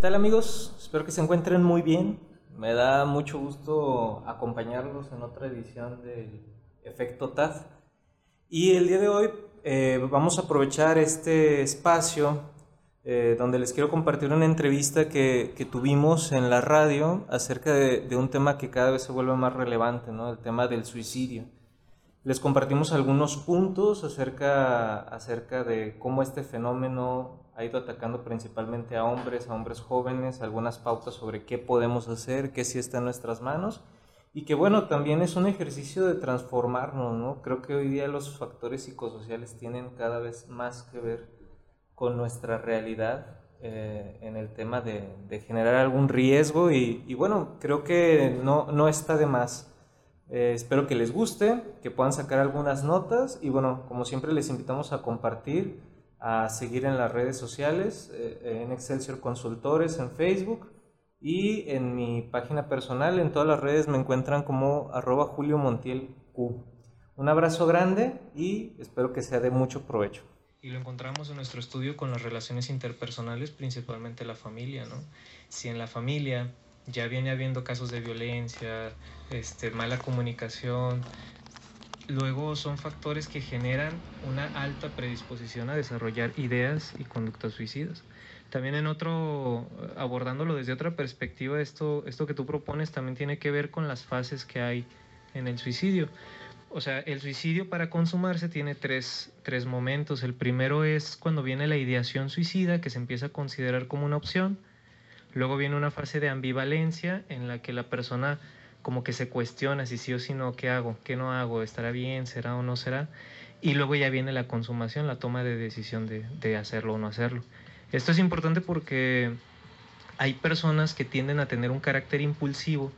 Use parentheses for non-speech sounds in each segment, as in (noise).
¿Qué tal amigos? Espero que se encuentren muy bien. Me da mucho gusto acompañarlos en otra edición del Efecto TAD. Y el día de hoy eh, vamos a aprovechar este espacio eh, donde les quiero compartir una entrevista que, que tuvimos en la radio acerca de, de, un tema que cada vez se vuelve más relevante, ¿no? el tema del suicidio. Les compartimos algunos puntos acerca, acerca de cómo este fenómeno ha ido atacando principalmente a hombres, a hombres jóvenes, algunas pautas sobre qué podemos hacer, qué sí está en nuestras manos y que bueno, también es un ejercicio de transformarnos, ¿no? Creo que hoy día los factores psicosociales tienen cada vez más que ver con nuestra realidad eh, en el tema de, de, generar algún riesgo y, y, bueno, creo que no, no está de más. Eh, espero que les guste, que puedan sacar algunas notas y bueno, como siempre les invitamos a compartir, a seguir en las redes sociales, eh, en Excelsior Consultores, en Facebook y en mi página personal, en todas las redes me encuentran como arroba Julio Montiel Q. Un abrazo grande y espero que sea de mucho provecho y lo encontramos en nuestro estudio con las relaciones interpersonales, principalmente la familia, ¿no? Si en la familia ya viene habiendo casos de violencia, este, mala comunicación, luego son factores que generan una alta predisposición a desarrollar ideas y conductas suicidas. También en otro, abordándolo desde otra perspectiva, esto, esto que tú propones también tiene que ver con las fases que hay en el suicidio o sea, el suicidio para consumarse tiene tres, tres, momentos. El primero es cuando viene la ideación suicida, que se empieza a considerar como una opción. Luego viene una fase de ambivalencia en la que la persona como que se cuestiona si sí o si no, ¿qué hago? ¿Qué no hago? ¿Estará bien? ¿Será o no será? Y luego ya viene la consumación, la toma de decisión de, de hacerlo o no hacerlo. Esto es importante porque hay personas que tienden a tener un carácter impulsivo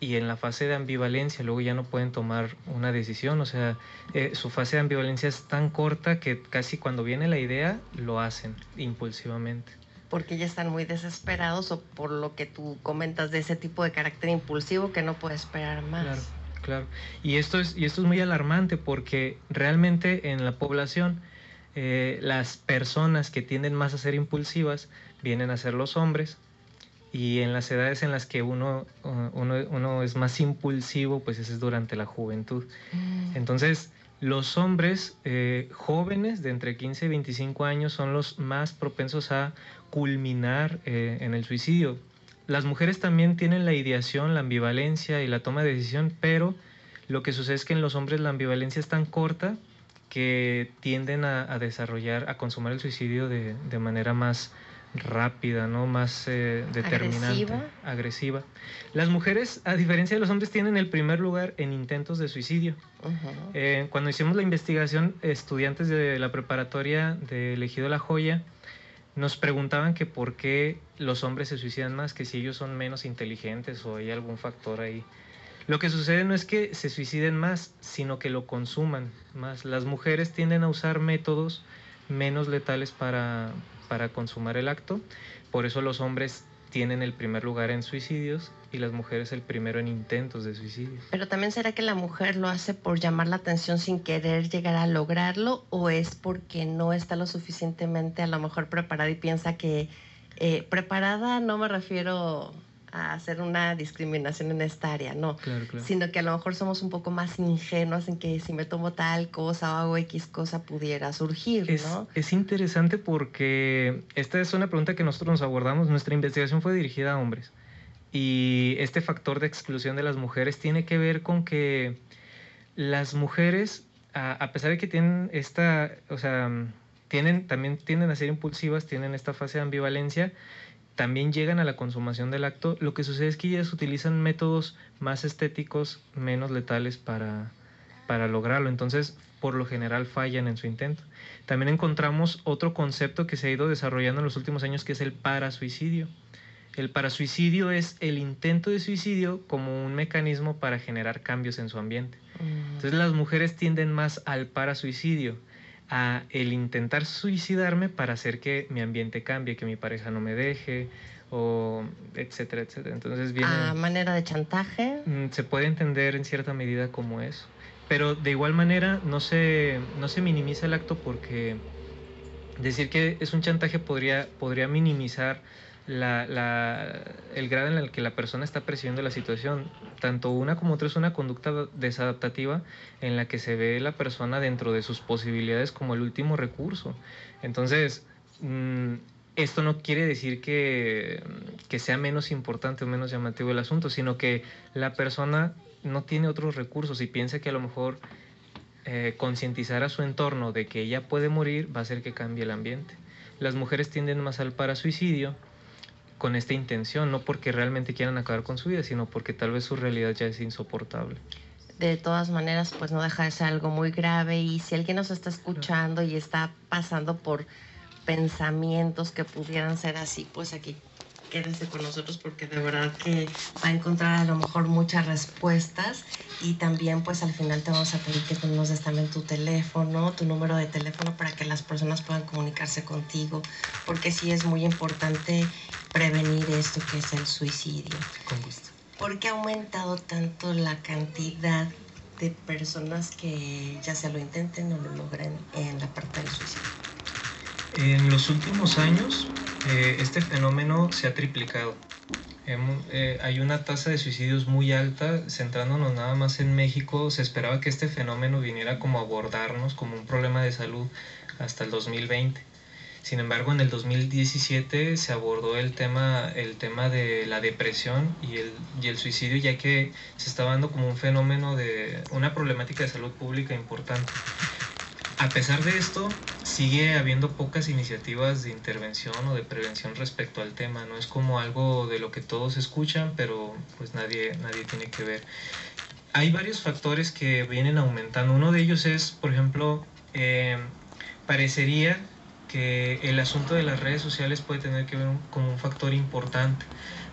y en la fase de ambivalencia luego ya no pueden tomar una decisión, o sea, eh, su fase de ambivalencia es tan corta que casi cuando viene la idea lo hacen impulsivamente. Porque ya están muy desesperados o por lo que tú comentas de ese tipo de carácter impulsivo que no puede esperar más. Claro, claro. Y esto es, y esto es muy alarmante porque realmente en la población eh, las personas que tienden más a ser impulsivas vienen a ser los hombres y en las edades en las que uno, uno, uno es más impulsivo, pues eso es durante la juventud. Mm. Entonces, los hombres eh, jóvenes de entre 15 y 25 años son los más propensos a culminar eh, en el suicidio. Las mujeres también tienen la ideación, la ambivalencia y la toma de decisión, pero lo que sucede es que en los hombres la ambivalencia es tan corta que tienden a, a desarrollar, a consumar el suicidio de, de manera más, rápida, ¿no? Más eh, determinante, ¿Agresiva? Las mujeres, a diferencia de los hombres, tienen el primer lugar en intentos de suicidio. Eh, cuando hicimos la investigación, estudiantes de la preparatoria de Elegido La Joya nos preguntaban que por qué los hombres se suicidan más, que si ellos son menos inteligentes o hay algún factor ahí. Lo que sucede no es que se suiciden más, sino que lo consuman más. Las mujeres tienden a usar métodos menos letales para, para consumar el acto. Por eso los hombres tienen el primer lugar en suicidios y las mujeres el primero en intentos de suicidio. Pero también será que la mujer lo hace por llamar la atención sin querer llegar a lograrlo o es porque no está lo suficientemente a lo mejor preparada y piensa que eh, preparada no me refiero a hacer una discriminación en esta área, no, sino que a lo mejor somos un poco más ingenuos en que si me tomo tal cosa o hago X cosa pudiera surgir, es, ¿no? Es interesante porque esta es una pregunta que nosotros nos abordamos, nuestra investigación fue dirigida a hombres y este factor de exclusión de las mujeres tiene que ver con que las mujeres, a, pesar de que tienen esta, o sea, tienen, también tienden a ser impulsivas, tienen esta fase de ambivalencia, también llegan a la consumación del acto, lo que sucede es que ellas utilizan métodos más estéticos, menos letales para, para lograrlo. Entonces, por lo general fallan en su intento. También encontramos otro concepto que se ha ido desarrollando en los últimos años que es el parasuicidio. El parasuicidio es el intento de suicidio como un mecanismo para generar cambios en su ambiente. Mm. Entonces las mujeres tienden más al parasuicidio a el intentar suicidarme para hacer que mi ambiente cambie, que mi pareja no me deje, o etcétera, etcétera. Entonces viene... ¿A manera de chantaje? Mm, se puede entender en cierta medida como eso. Pero de igual manera no se, no se minimiza el acto porque decir que es un chantaje podría, podría minimizar el grado en el que la persona está percibiendo la situación. Tanto una como otra es una conducta desadaptativa en la que se ve la persona dentro de sus posibilidades como el último recurso. Entonces, mm, esto no quiere decir que, sea menos importante o menos llamativo el asunto, sino que la persona no tiene otros recursos y piensa que a lo mejor eh, concientizar a su entorno de que ella puede morir va a hacer que cambie el ambiente. Las mujeres tienden más al suicidio con esta intención, no porque realmente quieran acabar con su vida, sino porque tal vez su realidad ya es insoportable. De todas maneras, pues no deja de ser algo muy grave y si alguien nos está escuchando y está pasando por pensamientos que pudieran ser así, pues aquí quédese con nosotros porque de verdad que va a encontrar a lo mejor muchas respuestas y también pues al final te vamos a pedir que tú nos des también tu teléfono, tu número de teléfono para que las personas puedan comunicarse contigo porque sí es muy importante prevenir esto que es el suicidio. Con gusto. ¿Por qué ha aumentado tanto la cantidad de personas que ya se lo intenten o lo logren en la parte del suicidio? En los últimos años, este fenómeno se ha triplicado. Eh, hay una tasa de suicidios muy alta, centrándonos nada más en México, se esperaba que este fenómeno viniera como a abordarnos como un problema de salud hasta el 2020. Sin embargo, en el 2017 se abordó el tema, el tema de la depresión y el, y el suicidio, ya que se estaba dando como un fenómeno de una problemática de salud pública importante. A pesar de esto, sigue habiendo pocas iniciativas de intervención o de prevención respecto al tema. No es como algo de lo que todos escuchan, pero pues nadie, nadie tiene que ver. Hay varios factores que vienen aumentando. Uno de ellos es, por ejemplo, eh, parecería que el asunto de las redes sociales puede tener que ver como un factor importante,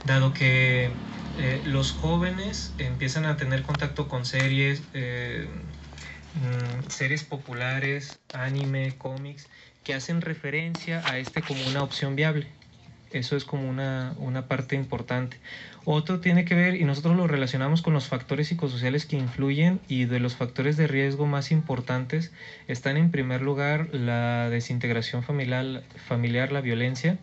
dado que eh, los jóvenes empiezan a tener contacto con series, eh, Mm, series populares, anime, cómics, que hacen referencia a este como una opción viable. Eso es como una, una parte importante. Otro tiene que ver, y nosotros lo relacionamos con los factores psicosociales que influyen y de los factores de riesgo más importantes están en primer lugar la desintegración familiar, familiar la violencia,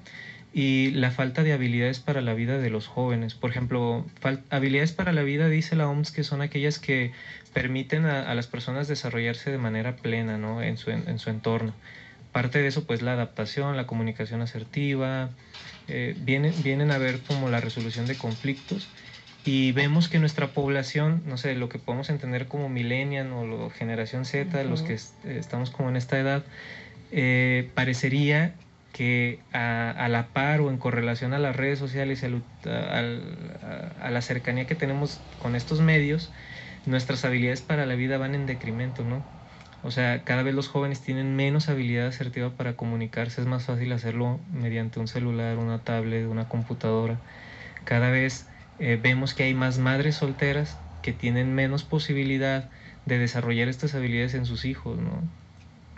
y la falta de habilidades para la vida de los jóvenes. Por ejemplo, habilidades para la vida dice la OMS que son aquellas que permiten a, las personas desarrollarse de manera plena ¿no? en, su, en, su, entorno. Parte de eso, pues la adaptación, la comunicación asertiva, eh, vienen, vienen a ver como la resolución de conflictos y vemos que nuestra población, no sé, lo que podemos entender como millennial o lo, generación Z, los que estamos como en esta edad, eh, parecería que a, la par o en correlación a las redes sociales y a, la cercanía que tenemos con estos medios, nuestras habilidades para la vida van en decremento, ¿no? O sea, cada vez los jóvenes tienen menos habilidad asertiva para comunicarse, es más fácil hacerlo mediante un celular, una tablet, una computadora. Cada vez eh, vemos que hay más madres solteras que tienen menos posibilidad de desarrollar estas habilidades en sus hijos, ¿no?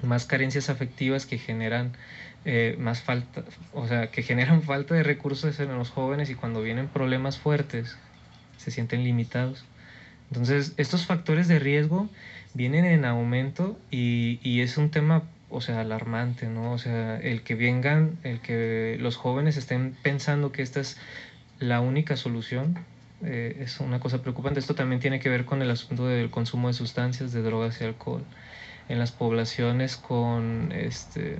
Más carencias afectivas que generan eh, más falta, o sea, que generan (laughs) falta de recursos en los jóvenes y cuando vienen problemas fuertes se sienten limitados. Entonces, estos factores de riesgo vienen en aumento y, y es un tema, o sea, alarmante, ¿no? O sea, el que vengan, el que los jóvenes estén pensando que esta es la única solución, eh, es una cosa preocupante. Esto también tiene que ver con el asunto del consumo de sustancias, de drogas y alcohol en las poblaciones con este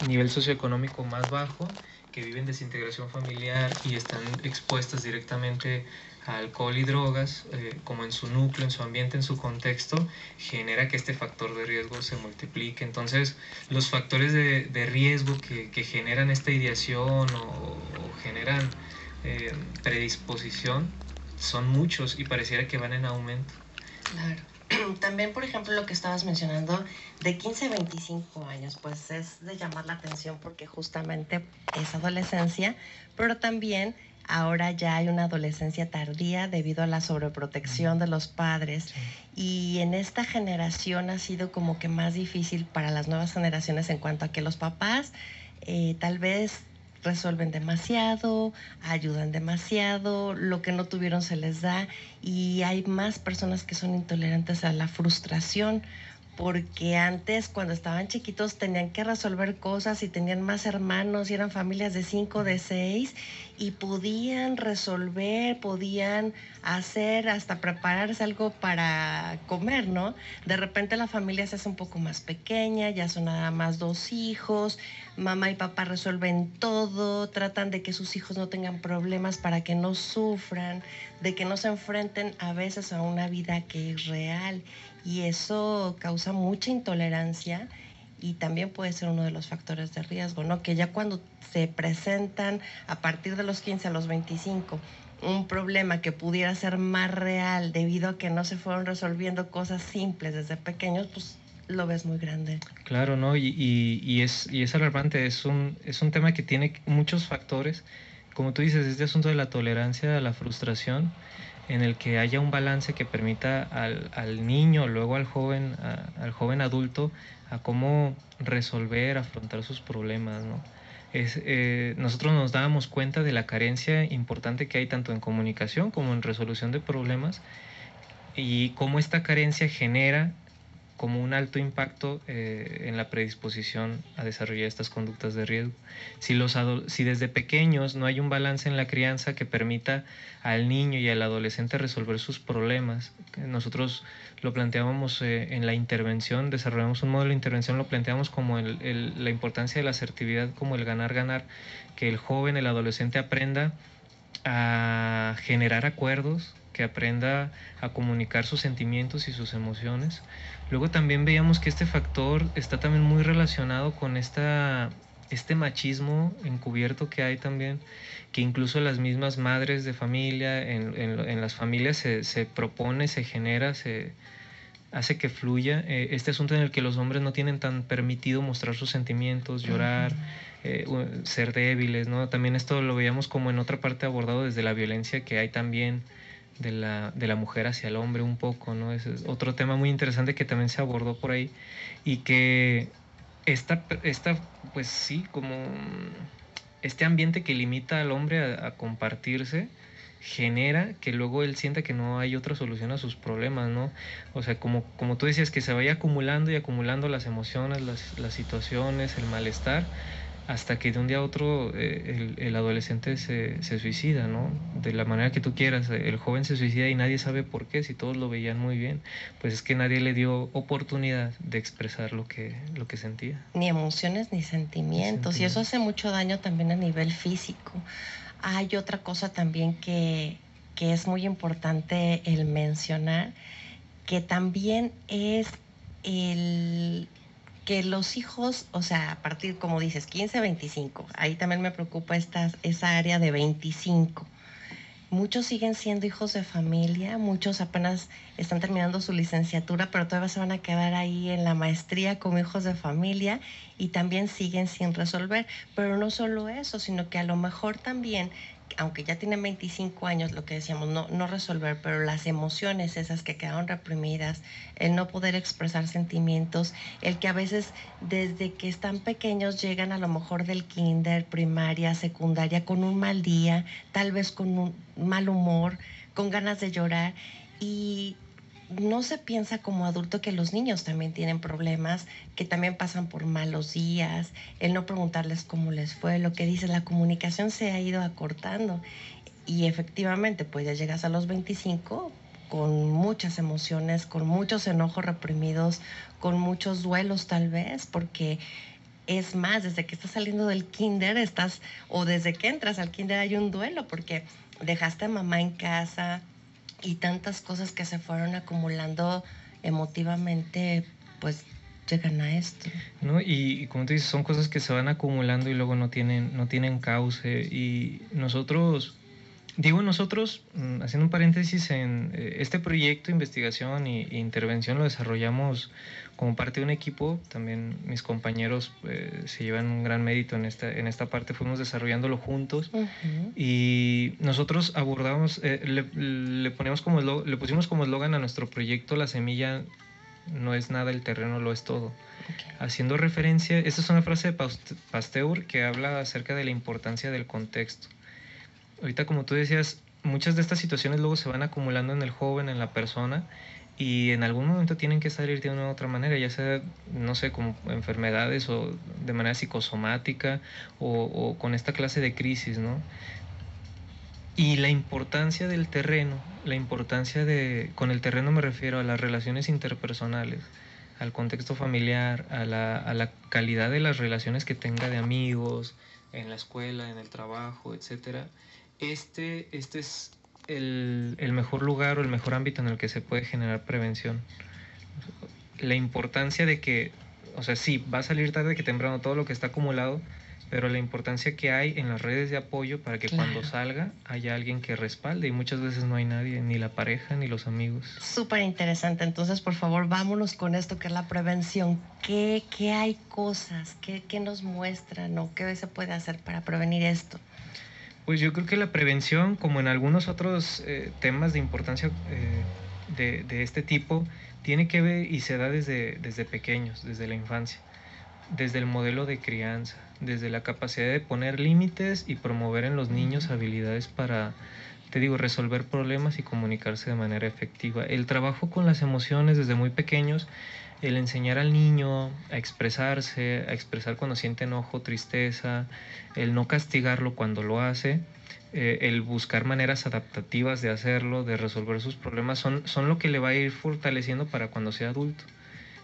nivel socioeconómico más bajo, que viven desintegración familiar y están expuestas directamente a alcohol y drogas, eh, como en su núcleo, en su ambiente, en su contexto, genera que este factor de riesgo se multiplique. Entonces, los factores de, de riesgo que, que, generan esta ideación o, generan eh, predisposición son muchos y pareciera que van en aumento. Claro. (clears throat) también, por ejemplo, lo que estabas mencionando de 15 a 25 años, pues es de llamar la atención porque justamente es adolescencia, pero también ahora ya hay una adolescencia tardía debido a la sobreprotección de los padres. Y en esta generación ha sido como que más difícil para las nuevas generaciones en cuanto a que los papás eh, tal vez resuelven demasiado, ayudan demasiado, lo que no tuvieron se les da y hay más personas que son intolerantes a la frustración porque antes cuando estaban chiquitos tenían que resolver cosas y tenían más hermanos y eran familias de cinco, de seis y podían resolver, podían hacer, hasta prepararse algo para comer, ¿no? De repente la familia se hace un poco más pequeña, ya son nada más dos hijos, mamá y papá resuelven todo, tratan de que sus hijos no tengan problemas para que no sufran, de que no se enfrenten a veces a una vida que es real y eso causa mucha intolerancia y también puede ser uno de los factores de riesgo, ¿no? Que ya cuando se presentan a partir de los 15 a los 25 un problema que pudiera ser más real debido a que no se fueron resolviendo cosas simples desde pequeños, pues lo ves muy grande. Claro, ¿no? Y, y, es, y es alarmante, es un, es un tema que tiene muchos factores. Como tú dices, este asunto de la tolerancia a la frustración, en el que haya un balance que permita al, al niño, luego al joven, al joven adulto, a cómo resolver, afrontar sus problemas, ¿no? Es, eh, nosotros nos dábamos cuenta de la carencia importante que hay tanto en comunicación como en resolución de problemas y cómo esta carencia genera como un alto impacto eh, en la predisposición a desarrollar estas conductas de riesgo. Si, los si desde pequeños no hay un balance en la crianza que permita al niño y al adolescente resolver sus problemas, nosotros lo planteábamos eh, en la intervención, desarrollamos un modelo de intervención, lo planteamos como la importancia de la asertividad, como el ganar-ganar, que el joven, el adolescente aprenda a generar acuerdos, que aprenda a comunicar sus sentimientos y sus emociones. Luego también veíamos que este factor está también muy relacionado con esta, este machismo encubierto que hay también, que incluso las mismas madres de familia, en, en, las familias se, se, propone, se genera, se hace que fluya eh, este asunto en el que los hombres no tienen tan permitido mostrar sus sentimientos, llorar. Eh, ser débiles, ¿no? También esto lo veíamos como en otra parte abordado desde la violencia que hay también de la, de la mujer hacia el hombre un poco, ¿no? Ese es otro tema muy interesante que también se abordó por ahí y que esta, esta pues sí, como este ambiente que limita al hombre a, compartirse, genera que luego él sienta que no hay otra solución a sus problemas, ¿no? O sea, como, como tú decías, que se vaya acumulando y acumulando las emociones, las, las situaciones, el malestar, hasta que de un día a otro eh, el, adolescente se, se, suicida, ¿no? De la manera que tú quieras, el joven se suicida y nadie sabe por qué, si todos lo veían muy bien, pues es que nadie le dio oportunidad de expresar lo que, lo que sentía. Ni emociones ni sentimientos, y eso hace mucho daño también a nivel físico. Hay otra cosa también que, que es muy importante el mencionar, que también es el que los hijos, o sea, a partir, como dices, 15, 25, ahí también me preocupa esta, esa área de 25. Muchos siguen siendo hijos de familia, muchos apenas están terminando su licenciatura, pero todavía se van a quedar ahí en la maestría como hijos de familia y también siguen sin resolver. Pero no solo eso, sino que a lo mejor también aunque ya tienen 25 años, lo que decíamos, no, no resolver, pero las emociones esas que quedaron reprimidas, el no poder expresar sentimientos, el que a veces desde que están pequeños llegan a lo mejor del kinder, primaria, secundaria, con un mal día, tal vez con un mal humor, con ganas de llorar y no se piensa como adulto que los niños también tienen problemas, que también pasan por malos días, el no preguntarles cómo les fue, lo que dice, la comunicación se ha ido acortando. Y efectivamente pues ya llegas a los 25 con muchas emociones, con muchos enojos reprimidos, con muchos duelos tal vez, porque es más, desde que estás saliendo del kinder estás, o desde que entras al kinder hay un duelo, porque dejaste a mamá en casa, y tantas cosas que se fueron acumulando emotivamente, pues llegan a esto. ¿No? Y, como tú dices, son cosas que se van acumulando y luego no tienen, no tienen cauce. Y nosotros, digo nosotros, mm, haciendo un paréntesis, en eh, este proyecto investigación e intervención lo desarrollamos como parte de un equipo, también mis compañeros eh, se llevan un gran mérito en esta, en esta parte, fuimos desarrollándolo juntos. Y nosotros abordamos, eh, le, ponemos como le pusimos como eslogan a nuestro proyecto La semilla no es nada, el terreno lo es todo. Haciendo referencia, esta es una frase de Pasteur que habla acerca de la importancia del contexto. Ahorita como tú decías, muchas de estas situaciones luego se van acumulando en el joven, en la persona, y en algún momento tienen que salir de una u otra manera, ya sea, no sé, como enfermedades o de manera psicosomática o, o con esta clase de crisis, ¿no? Y la importancia del terreno, la importancia de, con el terreno me refiero a las relaciones interpersonales, al contexto familiar, a la, a la calidad de las relaciones que tenga de amigos, en la escuela, en el trabajo, etc. Este, este es el, el mejor lugar o el mejor ámbito en el que se puede generar prevención. La importancia de que, o sea, sí, va a salir tarde que temprano todo lo que está acumulado, pero la importancia que hay en las redes de apoyo para que cuando salga haya alguien que respalde y muchas veces no hay nadie, ni la pareja ni los amigos. Súper interesante, entonces por favor vámonos con esto que es la prevención. ¿Qué, qué hay cosas? ¿Qué, ¿Qué, nos muestran o qué se puede hacer para prevenir esto? Pues yo creo que la prevención, como en algunos otros eh, temas de importancia eh, de, de este tipo, tiene que ver y se da desde, desde pequeños, desde la infancia, desde el modelo de crianza desde la capacidad de poner límites y promover en los niños habilidades para, te digo, resolver problemas y comunicarse de manera efectiva. El trabajo con las emociones desde muy pequeños, el enseñar al niño a expresarse, a expresar cuando siente enojo, tristeza, el no castigarlo cuando lo hace, eh, el buscar maneras adaptativas de hacerlo, de resolver sus problemas, son, son lo que le va a ir fortaleciendo para cuando sea adulto.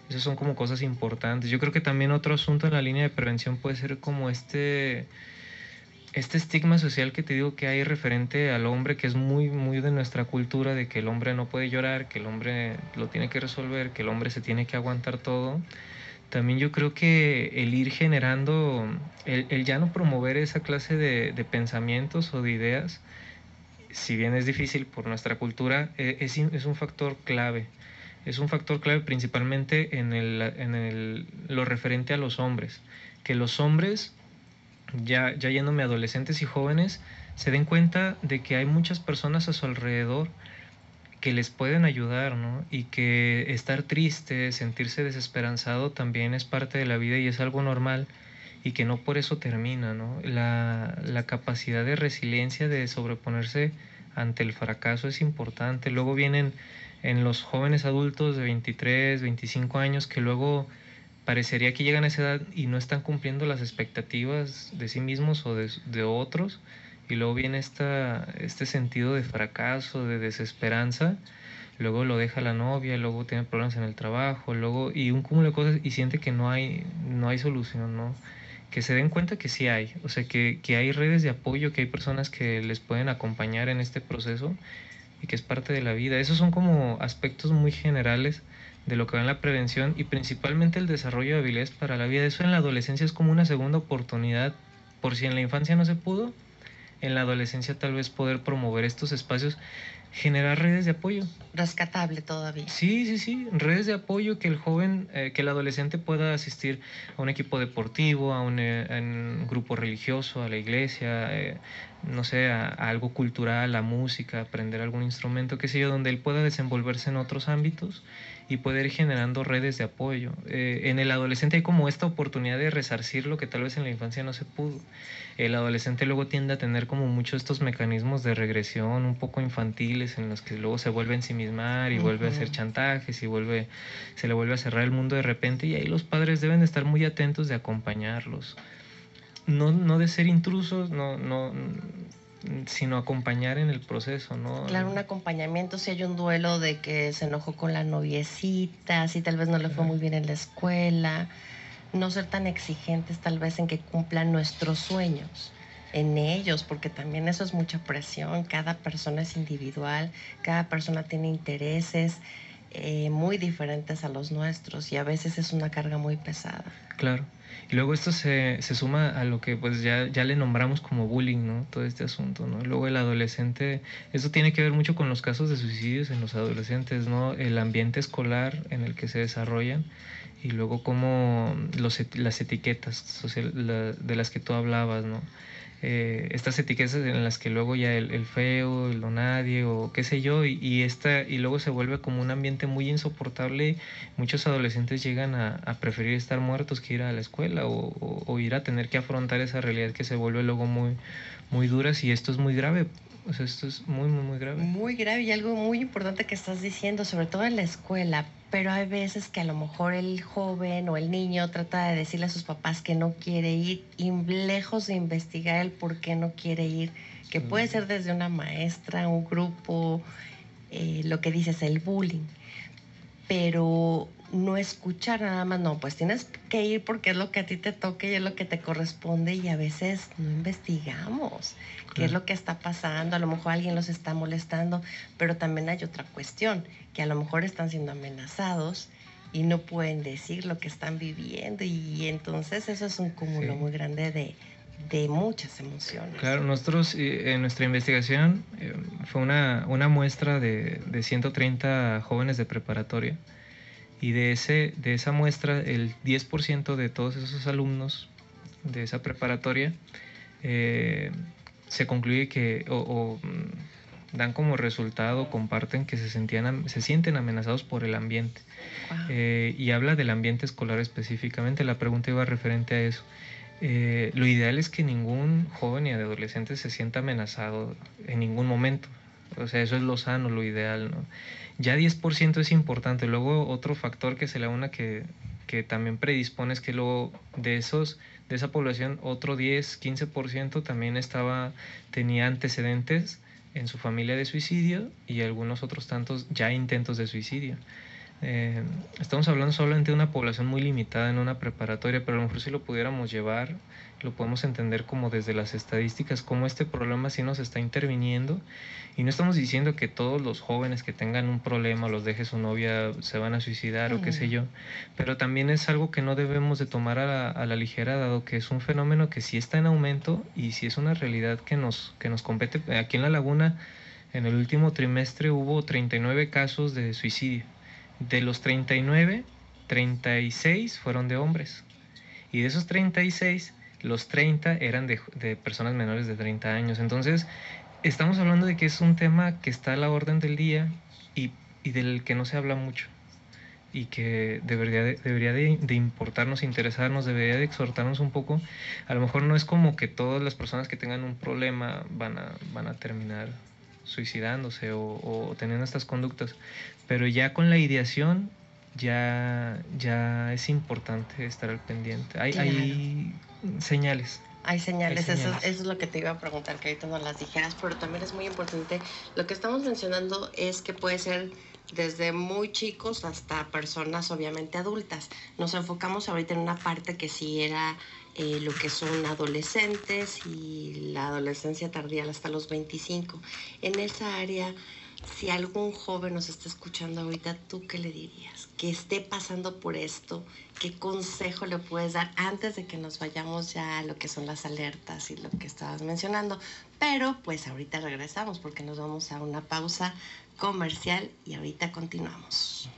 Esas son como cosas importantes. Yo creo que también otro asunto en la línea de prevención puede ser como este, este estigma social que te digo que hay referente al hombre, que es muy, muy de nuestra cultura, de que el hombre no puede llorar, que el hombre lo tiene que resolver, que el hombre se tiene que aguantar todo. También yo creo que el ir generando, el, ya no promover esa clase de, de, pensamientos o de ideas, si bien es difícil por nuestra cultura, e, es, es un factor clave es un factor clave principalmente en, el, en el, lo referente a los hombres. Que los hombres, ya, ya yéndome adolescentes y jóvenes, se den cuenta de que hay muchas personas a su alrededor que les pueden ayudar, ¿no? Y que estar triste, sentirse desesperanzado también es parte de la vida y es algo normal y que no por eso termina, ¿no? La, la capacidad de resiliencia, de sobreponerse ante el fracaso es importante. Luego vienen en los jóvenes adultos de 23, 25 años que luego parecería que llegan a esa edad y no están cumpliendo las expectativas de sí mismos o de, de otros y luego viene esta, este sentido de fracaso, de desesperanza, luego lo deja la novia, luego tiene problemas en el trabajo, luego y un cúmulo de cosas y siente que no hay, no hay solución, ¿no? Que se den cuenta que sí hay, o sea, que, que hay redes de apoyo, que hay personas que les pueden acompañar en este proceso y que es parte de la vida. Esos son como aspectos muy generales de lo que va en la prevención y principalmente el desarrollo de habilidades para la vida. Eso en la adolescencia es como una segunda oportunidad, por si en la infancia no se pudo, en la adolescencia tal vez poder promover estos espacios, generar redes de apoyo. Rescatable todavía. Sí, sí, sí, redes de apoyo que el joven, eh, que el adolescente pueda asistir a un equipo deportivo, a un, eh, un grupo religioso, a la iglesia, eh, no sé, a, a, algo cultural, a música, aprender algún instrumento, qué sé yo, donde él pueda desenvolverse en otros ámbitos y poder ir generando redes de apoyo. Eh, en el adolescente hay como esta oportunidad de resarcir lo que tal vez en la infancia no se pudo. El adolescente luego tiende a tener como muchos estos mecanismos de regresión un poco infantiles en los que luego se vuelve a ensimismar y uh -huh. vuelve a hacer chantajes y vuelve, se le vuelve a cerrar el mundo de repente y ahí los padres deben de estar muy atentos de acompañarlos no, no de ser intrusos, no, no, sino acompañar en el proceso, ¿no? Claro, un acompañamiento, si hay un duelo de que se enojó con la noviecita, si tal vez no le fue muy bien en la escuela, no ser tan exigentes tal vez en que cumplan nuestros sueños en ellos, porque también eso es mucha presión, cada persona es individual, cada persona tiene intereses eh, muy diferentes a los nuestros y a veces es una carga muy pesada. Claro. Y luego esto se, se suma a lo que pues ya, ya le nombramos como bullying, ¿no? Todo este asunto, ¿no? Luego el adolescente, eso tiene que ver mucho con los casos de suicidios en los adolescentes, ¿no? El ambiente escolar en el que se desarrollan y luego como los, las etiquetas social, de las que tú hablabas, ¿no? Eh, estas etiquetas en las que luego ya el, feo, el nadie o qué sé yo, y, esta, y luego se vuelve como un ambiente muy insoportable. Muchos adolescentes llegan a, a preferir estar muertos que ir a la escuela o, o, o, ir a tener que afrontar esa realidad que se vuelve luego muy, muy dura y esto es muy grave O sea, esto es muy, muy, muy grave. Muy grave y algo muy importante que estás diciendo, sobre todo en la escuela. Pero hay veces que a lo mejor el joven o el niño trata de decirle a sus papás que no quiere ir y lejos de investigar el por qué no quiere ir, que puede ser desde una maestra, un grupo, eh, lo que dices, el bullying. Pero no escuchar nada más, no, pues tienes que ir porque es lo que a ti te toque y es lo que te corresponde y a veces no investigamos qué es lo que está pasando, a lo mejor alguien los está molestando, pero también hay otra cuestión, que a lo mejor están siendo amenazados y no pueden decir lo que están viviendo y entonces eso es un cúmulo muy grande de, de muchas emociones. Claro, nosotros eh, en nuestra investigación eh, fue una, una muestra de, de 130 jóvenes de preparatoria y de, ese, de esa muestra, el 10% de todos esos alumnos de esa preparatoria eh, se concluye que, o, mm, dan como resultado, comparten que se, sentían, se sienten amenazados por el ambiente. Eh, y habla del ambiente escolar específicamente. La pregunta iba referente a eso. Eh, lo ideal es que ningún joven y adolescente se sienta amenazado en ningún momento. O sea, eso es lo sano, lo ideal, ¿no? Ya 10% es importante. Luego otro factor que se le una que, que también predispone es que luego de esos de esa población otro 10, 15% también estaba tenía antecedentes en su familia de suicidio y algunos otros tantos ya intentos de suicidio. Eh, estamos hablando solamente de una población muy limitada en una preparatoria, pero a lo mejor si lo pudiéramos llevar, lo podemos entender como desde las estadísticas, cómo este problema sí nos está interviniendo. Y no estamos diciendo que todos los jóvenes que tengan un problema, los deje su novia, se van a suicidar o qué sé yo, pero también es algo que no debemos de tomar a la, a la, ligera, dado que es un fenómeno que sí está en aumento y sí es una realidad que nos, que nos compete. Aquí en La Laguna, en el último trimestre hubo 39 casos de suicidio de los 39, 36 fueron de hombres. Y de esos 36, los 30 eran de, de, personas menores de 30 años. Entonces, estamos hablando de que es un tema que está a la orden del día y, y del que no se habla mucho. Y que debería, de, debería de, de, importarnos, interesarnos, debería de exhortarnos un poco. A lo mejor no es como que todas las personas que tengan un problema van a, van a terminar suicidándose o, o, teniendo estas conductas. Pero ya con la ideación ya, ya es importante estar al pendiente. Hay, claro. hay señales. Hay señales, Hay señales. Eso, eso, es lo que te iba a preguntar, que ahorita no las dijeras, pero también es muy importante. Lo que estamos mencionando es que puede ser desde muy chicos hasta personas obviamente adultas. Nos enfocamos ahorita en una parte que sí era eh, lo que son adolescentes y la adolescencia tardía hasta los 25. En esa área, si algún joven nos está escuchando ahorita, ¿tú qué le dirías? Que esté pasando por esto, ¿qué consejo le puedes dar antes de que nos vayamos ya a lo que son las alertas y lo que estabas mencionando? Pero pues ahorita regresamos porque nos vamos a una pausa comercial y ahorita continuamos.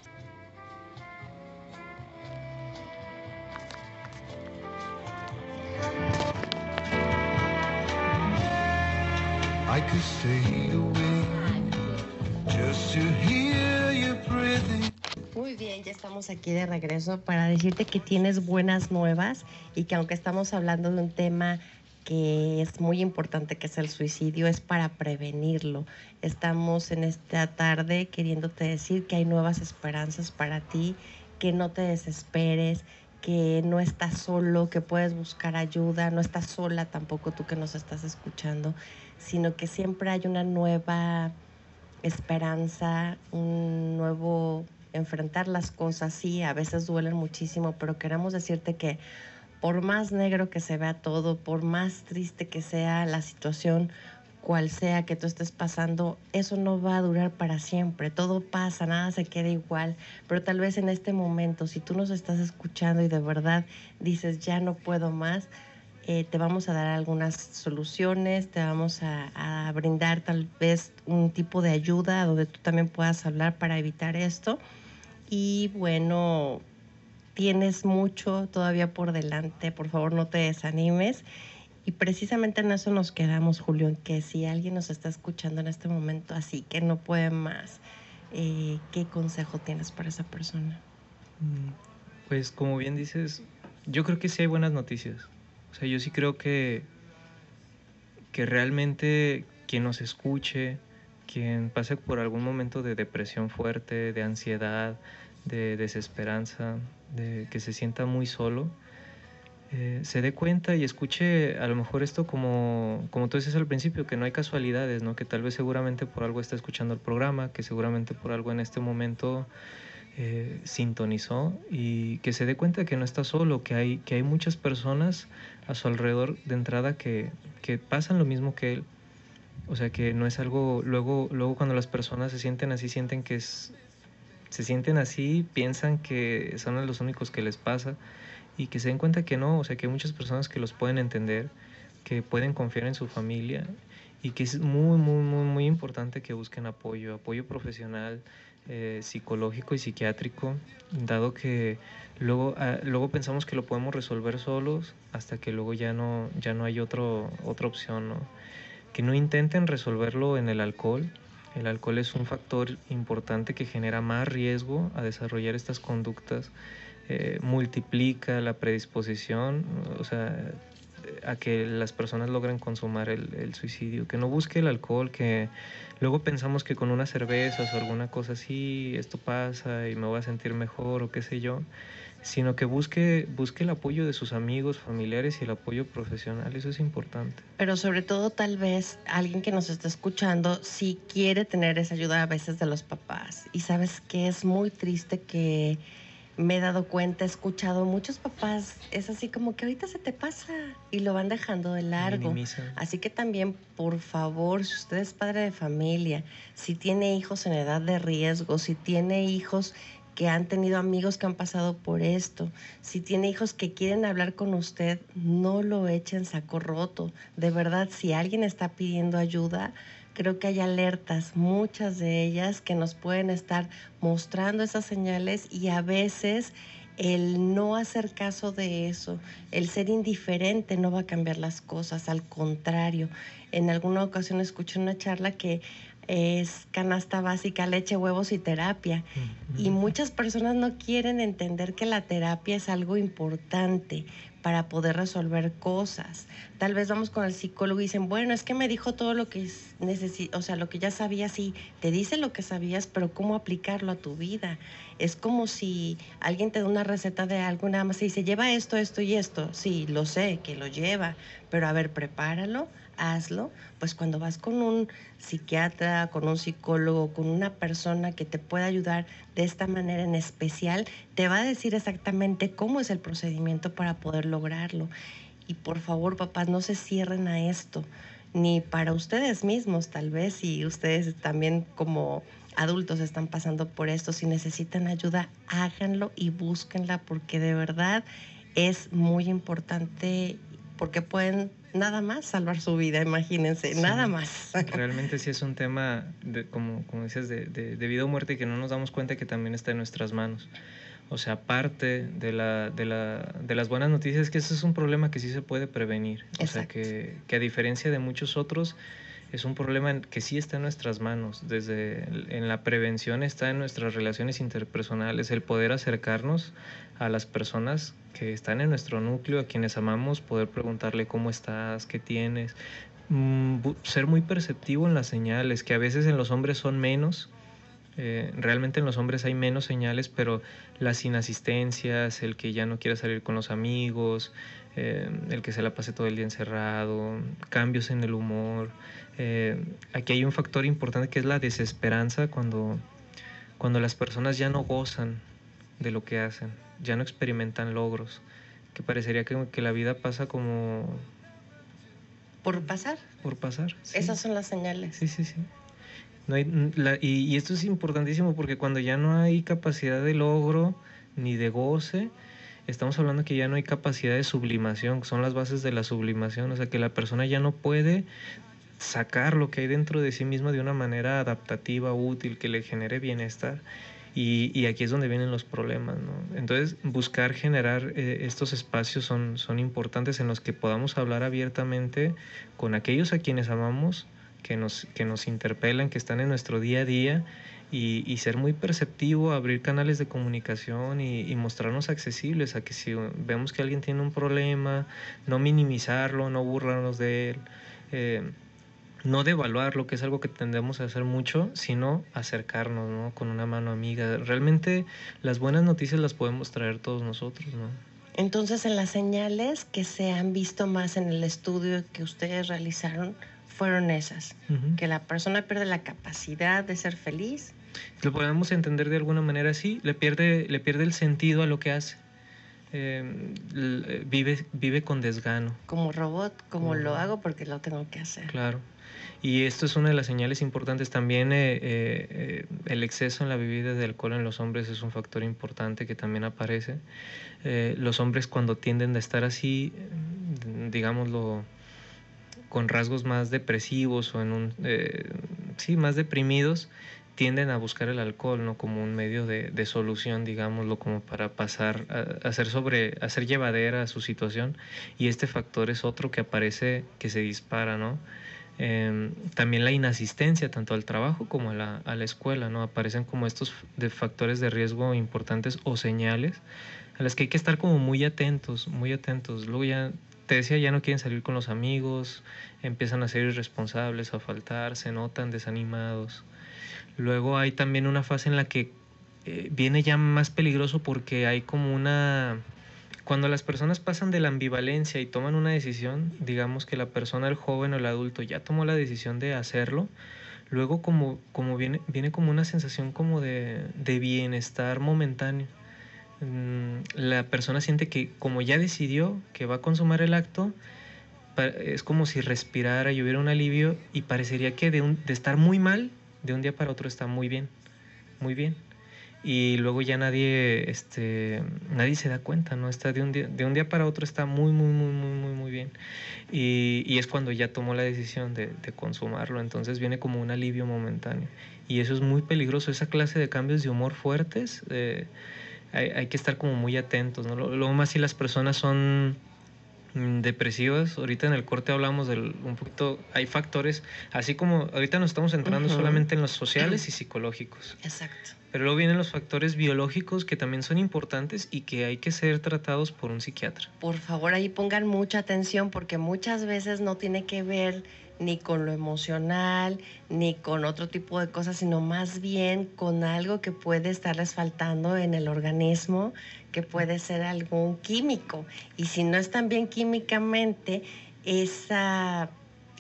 I could stay estamos aquí de regreso para decirte que tienes buenas nuevas y que aunque estamos hablando de un tema que es muy importante que es el suicidio, es para prevenirlo. Estamos en esta tarde queriéndote decir que hay nuevas esperanzas para ti, que no te desesperes, que no estás solo, que puedes buscar ayuda, no estás sola tampoco tú que nos estás escuchando, sino que siempre hay una nueva esperanza, un nuevo enfrentar las cosas. Sí, a veces duelen muchísimo, pero queremos decirte que por más negro que se vea todo, por más triste que sea la situación, cual sea que tú estés pasando, eso no va a durar para siempre. Todo pasa, nada se queda igual. Pero tal vez en este momento, si tú nos estás escuchando y de verdad dices, ya no puedo más, eh, te vamos a dar algunas soluciones, te vamos a, a, brindar tal vez un tipo de ayuda donde tú también puedas hablar para evitar esto. Y bueno, tienes mucho todavía por delante, por favor no te desanimes. Y precisamente en eso nos quedamos, Julio, que si alguien nos está escuchando en este momento así, que no puede más, eh, ¿qué consejo tienes para esa persona? Pues como bien dices, yo creo que sí hay buenas noticias. O sea, yo sí creo que, que realmente quien nos escuche, quien pase por algún momento de depresión fuerte, de ansiedad, de desesperanza, de que se sienta muy solo, eh, se dé cuenta y escuche a lo mejor esto como, como tú dices al principio, que no hay casualidades, ¿no? que tal vez seguramente por algo está escuchando el programa, que seguramente por algo en este momento eh, sintonizó y que se dé cuenta que no está solo, que hay, que hay muchas personas a su alrededor de entrada que, que pasan lo mismo que él. O sea que no es algo, luego, luego cuando las personas se sienten así, sienten que es, se sienten así, piensan que son los únicos que les pasa y que se den cuenta que no, o sea que hay muchas personas que los pueden entender, que pueden confiar en su familia y que es muy, muy, muy, muy importante que busquen apoyo, apoyo profesional, eh, psicológico y psiquiátrico, dado que luego, ah, luego pensamos que lo podemos resolver solos hasta que luego ya no, ya no hay otro, otra opción, ¿no? Que no intenten resolverlo en el alcohol. El alcohol es un factor importante que genera más riesgo a desarrollar estas conductas, eh, multiplica la predisposición, o sea, a que las personas logren consumar el, el, suicidio, que no busque el alcohol, que luego pensamos que con unas cervezas o alguna cosa así, esto pasa y me voy a sentir mejor o qué sé yo, sino que busque, busque el apoyo de sus amigos, familiares y el apoyo profesional, eso es importante. Pero sobre todo tal vez alguien que nos está escuchando si quiere tener esa ayuda a veces de los papás y sabes que es muy triste que me he dado cuenta, he escuchado muchos papás, es así como que ahorita se te pasa y lo van dejando de largo. Así que también, por favor, si usted es padre de familia, si tiene hijos en edad de riesgo, si tiene hijos que han tenido amigos que han pasado por esto, si tiene hijos que quieren hablar con usted, no lo echen saco roto. De verdad, si alguien está pidiendo ayuda, creo que hay alertas, muchas de ellas que nos pueden estar mostrando esas señales y a veces el no hacer caso de eso, el ser indiferente no va a cambiar las cosas, al contrario. En alguna ocasión escuché una charla que es canasta básica, leche, huevos y terapia. Y muchas personas no quieren entender que la terapia es algo importante para poder resolver cosas. Tal vez vamos con el psicólogo y dicen, bueno, es que me dijo todo lo que necesito, o sea, lo que ya sabía, sí, te dice lo que sabías, pero cómo aplicarlo a tu vida. Es como si alguien te da una receta de algo, nada más y dice, lleva esto, esto y esto. Sí, lo sé, que lo lleva, pero a ver, prepáralo hazlo, pues cuando vas con un psiquiatra, con un psicólogo, con una persona que te pueda ayudar de esta manera en especial, te va a decir exactamente cómo es el procedimiento para poder lograrlo. Y por favor, papás, no se cierren a esto, ni para ustedes mismos, tal vez, si ustedes también como adultos están pasando por esto, si necesitan ayuda, háganlo y búsquenla, porque de verdad es muy importante, porque pueden nada más salvar su vida, imagínense, nada más. (laughs) Realmente sí es un tema, de, como, como dices, de, de, vida o muerte que no nos damos cuenta que también está en nuestras manos. O sea, parte de, la, de, la, de las buenas noticias es que ese es un problema que sí se puede prevenir. O sea, que, que a diferencia de muchos otros, es un problema que sí está en nuestras manos. Desde en la prevención está en nuestras relaciones interpersonales, el poder acercarnos a las personas que están en nuestro núcleo, a quienes amamos, poder preguntarle cómo estás, qué tienes, mm, ser muy perceptivo en las señales, que a veces en los hombres son menos. Eh, realmente en los hombres hay menos señales, pero las inasistencias, el que ya no quiera salir con los amigos, eh, el que se la pase todo el día encerrado, cambios en el humor, eh, aquí hay un factor importante que es la desesperanza cuando, cuando las personas ya no gozan de lo que hacen, ya no experimentan logros, que parecería que, que la vida pasa como... Por pasar. Por pasar. Esas son las señales. Sí, sí, sí. No hay, y, y, esto es importantísimo porque cuando ya no hay capacidad de logro ni de goce, estamos hablando que ya no hay capacidad de sublimación, son las bases de la sublimación, o sea que la persona ya no puede sacar lo que hay dentro de sí mismo de una manera adaptativa, útil, que le genere bienestar. Y, y aquí es donde vienen los problemas. ¿no? Entonces, buscar generar eh, estos espacios son, son importantes en los que podamos hablar abiertamente con aquellos a quienes amamos, que nos, que nos interpelan, que están en nuestro día a día. Y, y ser muy perceptivo, abrir canales de comunicación y, mostrarnos accesibles a que si vemos que alguien tiene un problema, no minimizarlo, no burlarnos de él. Eh, no devaluar lo que es algo que tendemos a hacer mucho, sino acercarnos, ¿no? Con una mano amiga. Realmente las buenas noticias las podemos traer todos nosotros, ¿no? Entonces, en las señales que se han visto más en el estudio que ustedes realizaron, fueron esas, que la persona pierde la capacidad de ser feliz. Lo podemos entender de alguna manera así, le pierde, le pierde el sentido a lo que hace. Em, eh, vive, vive con desgano. Como robot, como lo hago porque lo tengo que hacer. Claro. Y esto es una de las señales importantes. También eh, eh, el exceso en la bebida de alcohol en los hombres es un factor importante que también aparece. los hombres cuando tienden a estar así, digámoslo, con rasgos más depresivos o en un, sí, más deprimidos, tienden a buscar el alcohol no como un medio de, solución digámoslo como para pasar a, hacer sobre hacer llevadera su situación y este factor es otro que aparece que se dispara no em, también la inasistencia tanto al trabajo como a la, a la escuela no aparecen como estos de factores de riesgo importantes o señales a las que hay que estar como muy atentos muy atentos luego ya te decía, ya no quieren salir con los amigos, empiezan a ser irresponsables, a faltar, se notan desanimados. Luego hay también una fase en la que eh, viene ya más peligroso porque hay como una... Cuando las personas pasan de la ambivalencia y toman una decisión, digamos que la persona, el joven o el adulto ya tomó la decisión de hacerlo, luego como, como viene, viene como una sensación como de, de bienestar momentáneo. Mm, la persona siente que como ya decidió que va a consumar el acto, es como si respirara y hubiera un alivio y parecería que de, un, de estar muy mal de un día para otro está muy bien, muy bien. Y luego ya nadie, este, nadie se da cuenta, ¿no? Está de un día, de un día para otro está muy, muy, muy, muy, muy, muy bien. Y, y es cuando ya tomó la decisión de, de, consumarlo. Entonces viene como un alivio momentáneo. Y eso es muy peligroso. Esa clase de cambios de humor fuertes, eh, hay, hay, que estar como muy atentos, ¿no? Luego más si las personas son depresivas. Ahorita en el corte hablamos del un poquito, hay factores, así como ahorita nos estamos centrando solamente en los sociales y psicológicos. Exacto. Pero luego vienen los factores biológicos que también son importantes y que hay que ser tratados por un psiquiatra. Por favor, ahí pongan mucha atención porque muchas veces no tiene que ver ni con lo emocional, ni con otro tipo de cosas, sino más bien con algo que puede estarles faltando en el organismo, que puede ser algún químico. Y si no están bien químicamente, esa,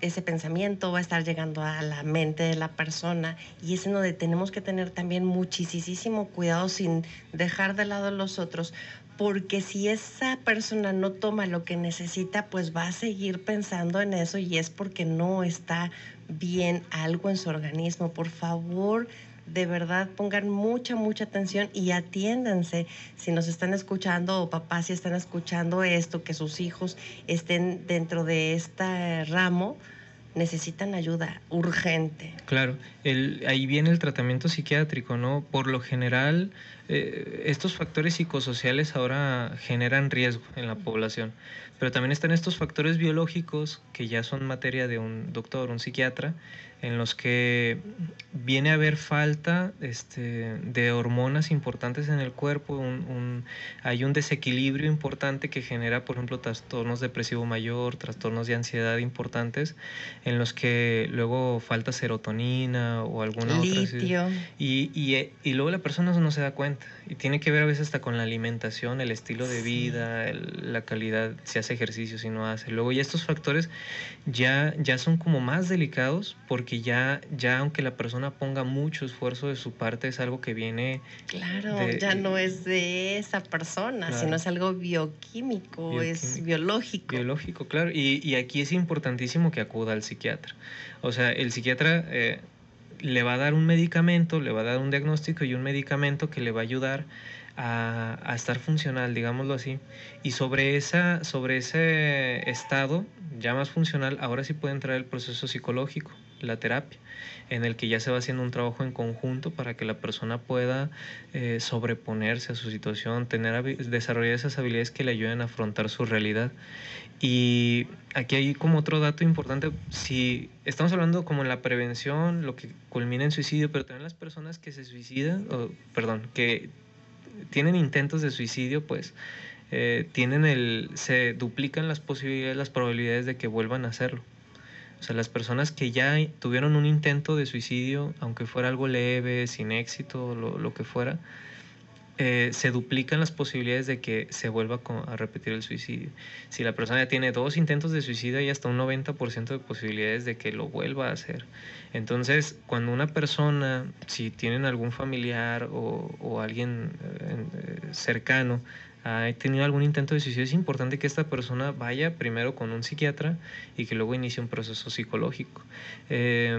ese pensamiento va a estar llegando a la mente de la persona y es en donde tenemos que tener también muchísimo cuidado sin dejar de lado los otros, porque si esa persona no toma lo que necesita, pues va a seguir pensando en eso y es porque no está bien algo en su organismo. Por favor, de verdad pongan mucha, mucha atención y atiéndanse si nos están escuchando o papás si están escuchando esto, que sus hijos estén dentro de este ramo necesitan ayuda urgente. Claro, el, ahí viene el tratamiento psiquiátrico, ¿no? Por lo general, eh, estos factores psicosociales ahora generan riesgo en la población, pero también están estos factores biológicos que ya son materia de un doctor, un psiquiatra, en los que viene a haber falta este, de hormonas importantes en el cuerpo, un, hay un desequilibrio importante que genera, por ejemplo, trastornos depresivo mayor, trastornos de ansiedad importantes, en los que luego falta serotonina o alguna Litio. otra. Y, y, y, luego la persona no se da cuenta. Y tiene que ver a veces hasta con la alimentación, el estilo de vida, el, la calidad, si hace ejercicio, si no hace. Luego ya estos factores ya, ya son como más delicados porque ya, ya aunque la persona ponga mucho esfuerzo de su parte, es algo que viene... Claro, ya no es de esa persona, sino es algo bioquímico, es biológico. Biológico, claro. Y, y, aquí es importantísimo que acuda al psiquiatra. O sea, el psiquiatra... Eh, le va a dar un medicamento, le va a dar un diagnóstico y un medicamento que le va a ayudar a, a, estar funcional, digámoslo así. Y sobre, esa, sobre ese estado ya más funcional, ahora sí puede entrar el proceso psicológico la terapia, en el que ya se va haciendo un trabajo en conjunto para que la persona pueda eh, sobreponerse a su situación, tener desarrollar esas habilidades que le ayuden a afrontar su realidad. Y aquí hay como otro dato importante, si estamos hablando como en la prevención, lo que culmina en suicidio, pero también las personas que se suicidan, o, perdón, que tienen intentos de suicidio, pues eh, tienen el, se duplican las posibilidades, las probabilidades de que vuelvan a hacerlo. O sea, las personas que ya tuvieron un intento de suicidio, aunque fuera algo leve, sin éxito, lo, que fuera, eh, se duplican las posibilidades de que se vuelva a repetir el suicidio. Si la persona ya tiene dos intentos de suicidio, hay hasta un 90% de posibilidades de que lo vuelva a hacer. Entonces, cuando una persona, si tienen algún familiar o, alguien eh, cercano, ha tenido algún intento de suicidio, es importante que esta persona vaya primero con un psiquiatra y que luego inicie un proceso psicológico. Eh,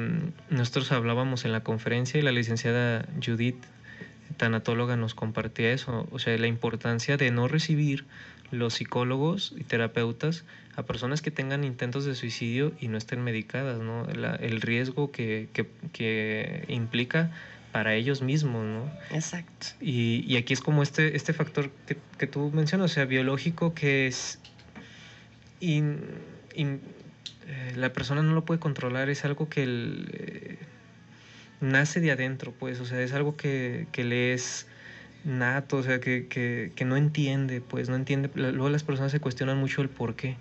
nosotros hablábamos en la conferencia y la licenciada Judith tanatóloga nos compartía eso, o sea, la importancia de no recibir los psicólogos y terapeutas a personas que tengan intentos de suicidio y no estén medicadas, ¿no? el riesgo que, que, implica para ellos mismos, ¿no? Exacto. Y, y aquí es como este, este factor que, que, tú mencionas, o sea, biológico que es... In, eh, la persona no lo puede controlar, es algo que el, eh, nace de adentro, pues, o sea, es algo que, que le es nato, o sea, que, que, que, no entiende, pues, no entiende. Luego las personas se cuestionan mucho el por qué.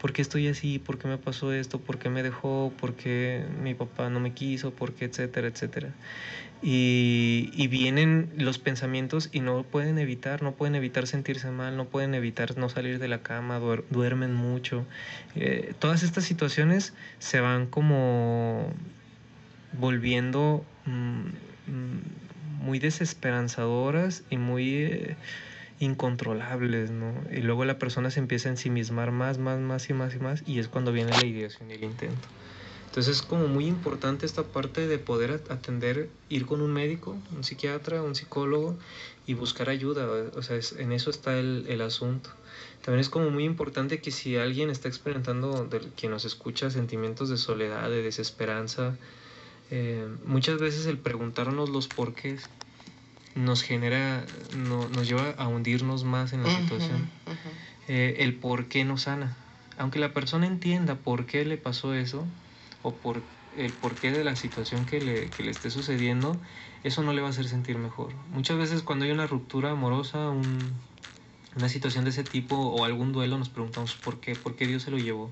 ¿Por qué estoy así? ¿Por qué me pasó esto? ¿Por qué me dejó? ¿Por qué mi papá no me quiso? ¿Por qué? Etcétera, etcétera. Y, vienen los pensamientos y no pueden evitar, no pueden evitar sentirse mal, no pueden evitar no salir de la cama, duermen mucho. Eh, todas estas situaciones se van como volviendo mm, mm, muy desesperanzadoras y muy eh, incontrolables, ¿no? Y luego la persona se empieza a ensimismar más, más, más y más y más y es cuando viene la ideación y el intento. Entonces es como muy importante esta parte de poder atender, ir con un médico, un psiquiatra, un psicólogo y buscar ayuda. O sea, en eso está el, el, asunto. También es como muy importante que si alguien está experimentando, de, quien nos escucha, sentimientos de soledad, de desesperanza, eh, muchas veces el preguntarnos los porqués nos genera, no, nos lleva a hundirnos más en la situación. Eh, el por qué nos sana. Aunque la persona entienda por qué le pasó eso, o por el porqué de la situación que le, que le esté sucediendo, eso no le va a hacer sentir mejor. Muchas veces cuando hay una ruptura amorosa, un, una situación de ese tipo o algún duelo, nos preguntamos por qué, por qué Dios se lo llevó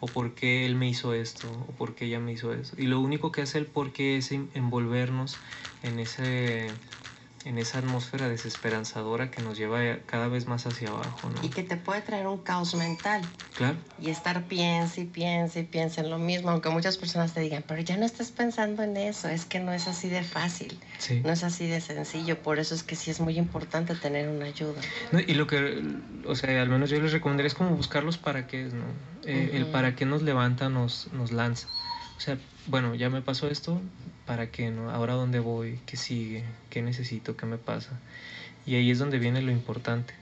o por qué él me hizo esto, o por qué ella me hizo eso. Y lo único que hace el por qué es envolvernos en ese en esa atmósfera desesperanzadora que nos lleva cada vez más hacia abajo, ¿no? Y que te puede traer un caos mental. Claro. Y estar piensa y piensa y piensa en lo mismo, aunque muchas personas te digan, pero ya no estás pensando en eso, es que no es así de fácil, sí. no es así de sencillo, por eso es que sí es muy importante tener una ayuda. No, y lo que, o sea, al menos yo les recomendaría es como buscar los para qué, ¿no? Eh, uh -huh. El para qué nos levanta, nos, nos lanza. O sea, bueno, ya me pasó esto, ¿para qué no? Ahora dónde voy, qué sigue, qué necesito, qué me pasa. Y ahí es donde viene lo importante.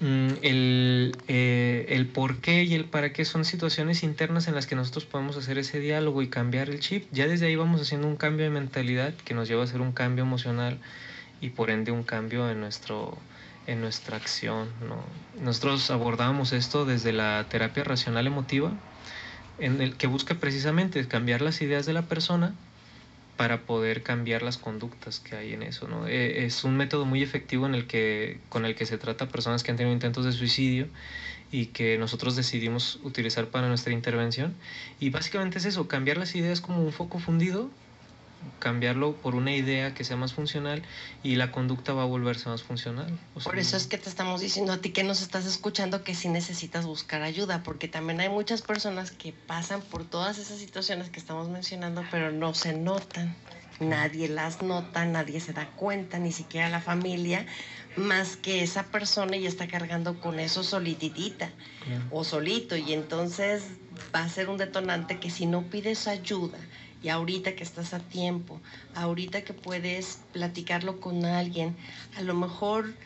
Mm, el, eh, el por qué y el para qué son situaciones internas en las que nosotros podemos hacer ese diálogo y cambiar el chip. Ya desde ahí vamos haciendo un cambio de mentalidad que nos lleva a hacer un cambio emocional y por ende un cambio en, nuestro, en nuestra acción. ¿no? Nosotros abordamos esto desde la terapia racional emotiva, en el que busca precisamente cambiar las ideas de la persona para poder cambiar las conductas que hay en eso. ¿no? Es un método muy efectivo en el que, con el que se trata a personas que han tenido intentos de suicidio y que nosotros decidimos utilizar para nuestra intervención. Y básicamente es eso, cambiar las ideas como un foco fundido cambiarlo por una idea que sea más funcional y la conducta va a volverse más funcional. O sea, por eso es que te estamos diciendo a ti que nos estás escuchando que sí necesitas buscar ayuda, porque también hay muchas personas que pasan por todas esas situaciones que estamos mencionando, pero no se notan. Nadie las nota, nadie se da cuenta, ni siquiera la familia, más que esa persona y está cargando con eso solititita Claro. o solito. Y entonces va a ser un detonante que si no pides ayuda, y ahorita que estás a tiempo, ahorita que puedes platicarlo con alguien, a lo mejor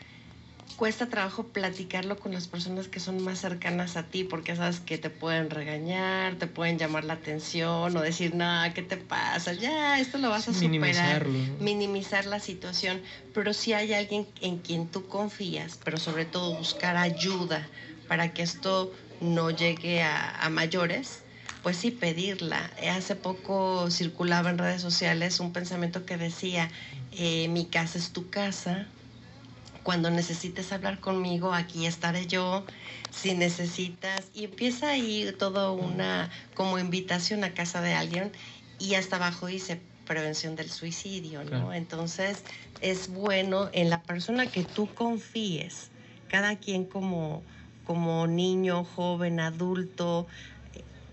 cuesta trabajo platicarlo con las personas que son más cercanas a ti, porque sabes que te pueden regañar, te pueden llamar la atención o decir, no, ¿qué te pasa? Ya, esto lo vas a superar. Minimizar la situación, pero si hay alguien en quien tú confías, pero sobre todo buscar ayuda para que esto no llegue a, a mayores, pues sí pedirla. Hace poco circulaba en redes sociales un pensamiento que decía, eh, mi casa es tu casa, Cuando necesites hablar conmigo, aquí estaré yo. Si necesitas, y empieza ahí todo una como invitación a casa de alguien y hasta abajo dice prevención del suicidio, ¿no? Entonces es bueno en la persona que tú confíes, cada quien como, como niño, joven, adulto,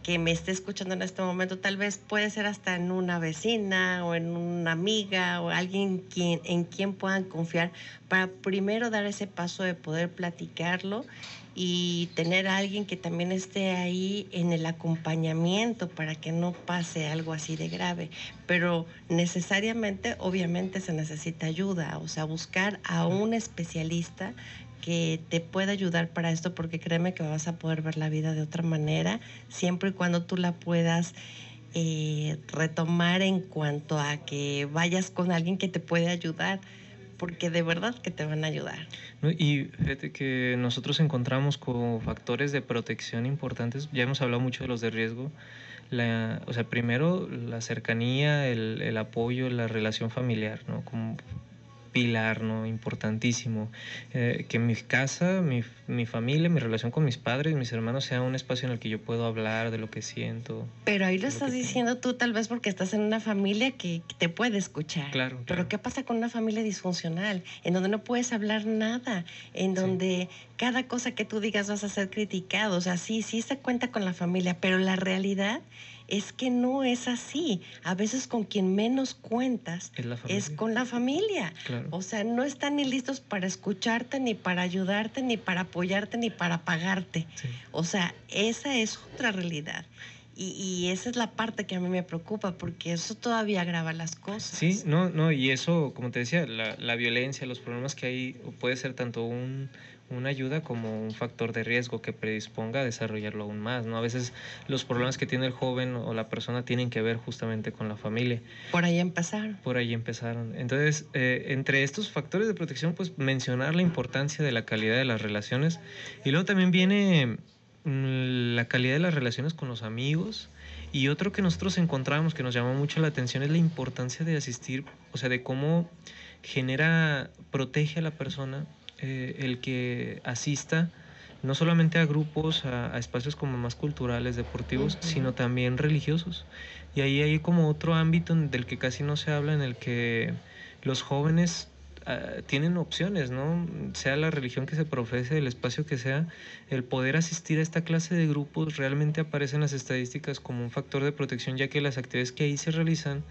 que me esté escuchando en este momento, tal vez puede ser hasta en una vecina o en una amiga o alguien quien, en quien puedan confiar para primero dar ese paso de poder platicarlo y tener a alguien que también esté ahí en el acompañamiento para que no pase algo así de grave. Pero necesariamente, obviamente, se necesita ayuda, o sea, buscar a un especialista que te pueda ayudar para esto, porque créeme que vas a poder ver la vida de otra manera, siempre y cuando tú la puedas eh, retomar en cuanto a que vayas con alguien que te puede ayudar, porque de verdad que te van a ayudar. Y fíjate que nosotros encontramos como factores de protección importantes, ya hemos hablado mucho de los de riesgo, o sea, primero la cercanía, el, el apoyo, la relación familiar, ¿no? Pilar, ¿no? Importantísimo. Eh, que mi casa, mi, mi, familia, mi relación con mis padres, mis hermanos sea un espacio en el que yo puedo hablar de lo que siento. Pero ahí lo estás diciendo tú tal vez porque estás en una familia que, te puede escuchar. Claro, Pero ¿qué pasa con una familia disfuncional? En donde no puedes hablar nada, en donde cada cosa que tú digas vas a ser criticado. O sea, sí, sí se cuenta con la familia, pero la realidad es que no es así. A veces con quien menos cuentas es, con la familia. O sea, no están ni listos para escucharte, ni para ayudarte, ni para apoyarte, ni para pagarte. O sea, esa es otra realidad. Y, esa es la parte que a mí me preocupa, porque eso todavía agrava las cosas. Sí, no, no, y eso, como te decía, la, la violencia, los problemas que hay, puede ser tanto un, una ayuda como un factor de riesgo que predisponga a desarrollarlo aún más, ¿no? A veces los problemas que tiene el joven o la persona tienen que ver justamente con la familia. Por ahí empezaron. Por ahí empezaron. Entonces, eh, entre estos factores de protección, pues mencionar la importancia de la calidad de las relaciones y luego también viene mm, la calidad de las relaciones con los amigos. Y otro que nosotros encontramos que nos llamó mucho la atención es la importancia de asistir, o sea, de cómo genera, protege a la persona eh, el que asista no solamente a grupos, a, espacios como más culturales, deportivos, sino también religiosos. Y ahí hay como otro ámbito del que casi no se habla, en el que los jóvenes ah, tienen opciones, ¿no? Sea la religión que se profese, el espacio que sea, el poder asistir a esta clase de grupos realmente aparece en las estadísticas como un factor de protección, ya que las actividades que ahí se realizan